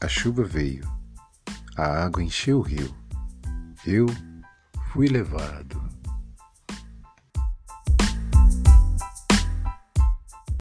A chuva veio, a água encheu o rio. Eu fui levado.